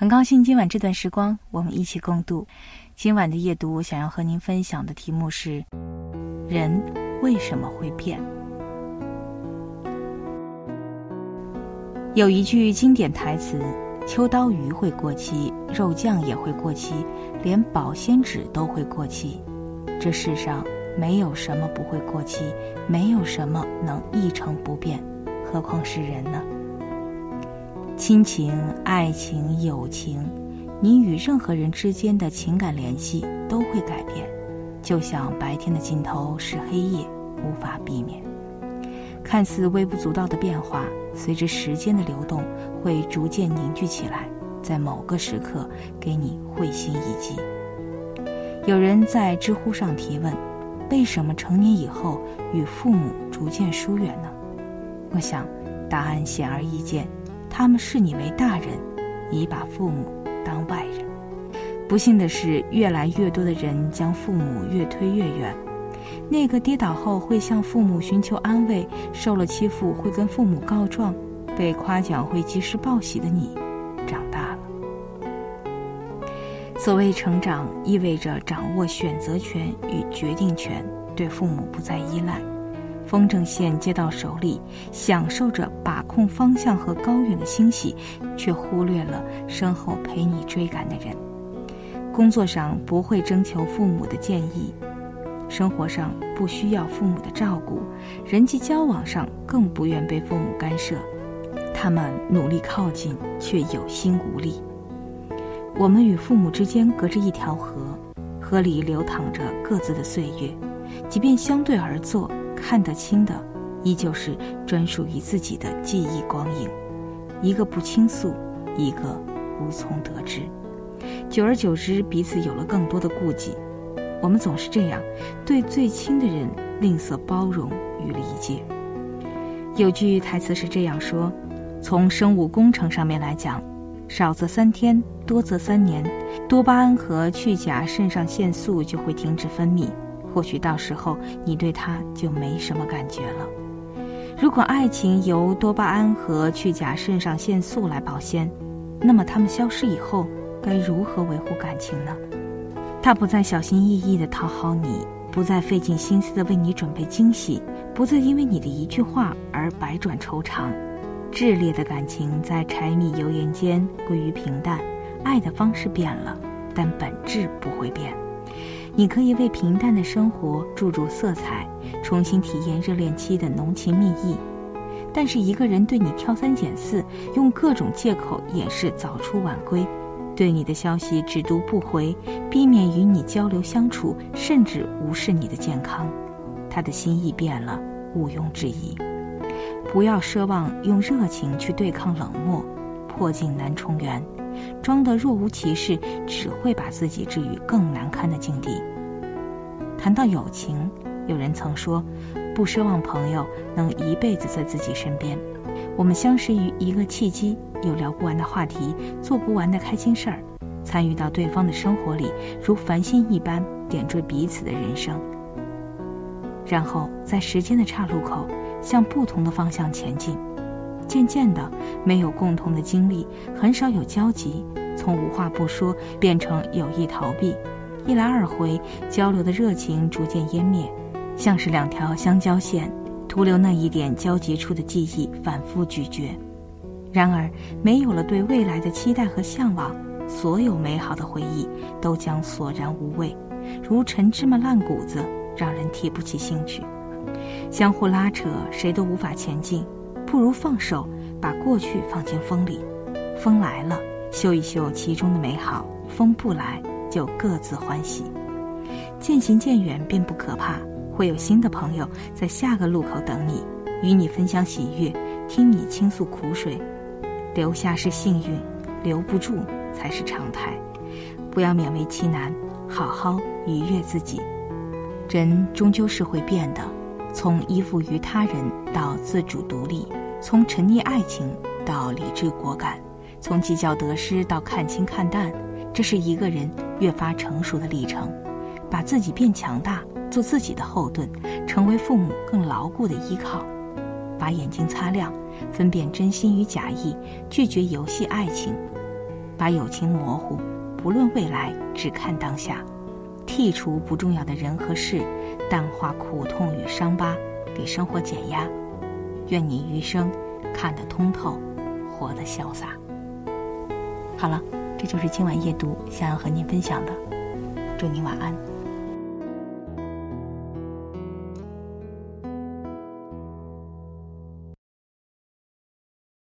很高兴今晚这段时光我们一起共度。今晚的夜读，我想要和您分享的题目是：人为什么会变？有一句经典台词：“秋刀鱼会过期，肉酱也会过期，连保鲜纸都会过期。这世上没有什么不会过期，没有什么能一成不变，何况是人呢？”亲情、爱情、友情，你与任何人之间的情感联系都会改变，就像白天的尽头是黑夜，无法避免。看似微不足道的变化，随着时间的流动，会逐渐凝聚起来，在某个时刻给你会心一击。有人在知乎上提问：为什么成年以后与父母逐渐疏远呢？我想，答案显而易见。他们视你为大人，你把父母当外人。不幸的是，越来越多的人将父母越推越远。那个跌倒后会向父母寻求安慰，受了欺负会跟父母告状，被夸奖会及时报喜的你，长大了。所谓成长，意味着掌握选择权与决定权，对父母不再依赖。风筝线接到手里，享受着把控方向和高远的欣喜，却忽略了身后陪你追赶的人。工作上不会征求父母的建议，生活上不需要父母的照顾，人际交往上更不愿被父母干涉。他们努力靠近，却有心无力。我们与父母之间隔着一条河，河里流淌着各自的岁月，即便相对而坐。看得清的，依旧是专属于自己的记忆光影，一个不倾诉，一个无从得知。久而久之，彼此有了更多的顾忌。我们总是这样，对最亲的人吝啬包容与理解。有句台词是这样说：从生物工程上面来讲，少则三天，多则三年，多巴胺和去甲肾上腺素就会停止分泌。或许到时候你对他就没什么感觉了。如果爱情由多巴胺和去甲肾上腺素来保鲜，那么他们消失以后该如何维护感情呢？他不再小心翼翼地讨好你，不再费尽心思地为你准备惊喜，不再因为你的一句话而百转愁肠。炽烈的感情在柴米油盐间归于平淡，爱的方式变了，但本质不会变。你可以为平淡的生活注入色彩，重新体验热恋期的浓情蜜意。但是一个人对你挑三拣四，用各种借口掩饰早出晚归，对你的消息只读不回，避免与你交流相处，甚至无视你的健康，他的心意变了，毋庸置疑。不要奢望用热情去对抗冷漠，破镜难重圆。装得若无其事，只会把自己置于更难堪的境地。谈到友情，有人曾说，不奢望朋友能一辈子在自己身边。我们相识于一个契机，有聊不完的话题，做不完的开心事儿，参与到对方的生活里，如繁星一般点缀彼此的人生。然后在时间的岔路口，向不同的方向前进。渐渐的，没有共同的经历，很少有交集，从无话不说变成有意逃避，一来二回，交流的热情逐渐湮灭，像是两条相交线，徒留那一点交集处的记忆反复咀嚼。然而，没有了对未来的期待和向往，所有美好的回忆都将索然无味，如陈芝麻烂谷子，让人提不起兴趣。相互拉扯，谁都无法前进。不如放手，把过去放进风里，风来了，嗅一嗅其中的美好；风不来，就各自欢喜。渐行渐远并不可怕，会有新的朋友在下个路口等你，与你分享喜悦，听你倾诉苦水。留下是幸运，留不住才是常态。不要勉为其难，好好愉悦自己。人终究是会变的，从依附于他人到自主独立。从沉溺爱情到理智果敢，从计较得失到看清看淡，这是一个人越发成熟的历程。把自己变强大，做自己的后盾，成为父母更牢固的依靠。把眼睛擦亮，分辨真心与假意，拒绝游戏爱情。把友情模糊，不论未来，只看当下，剔除不重要的人和事，淡化苦痛与伤疤，给生活减压。愿你余生看得通透，活得潇洒。好了，这就是今晚夜读想要和您分享的，祝您晚安。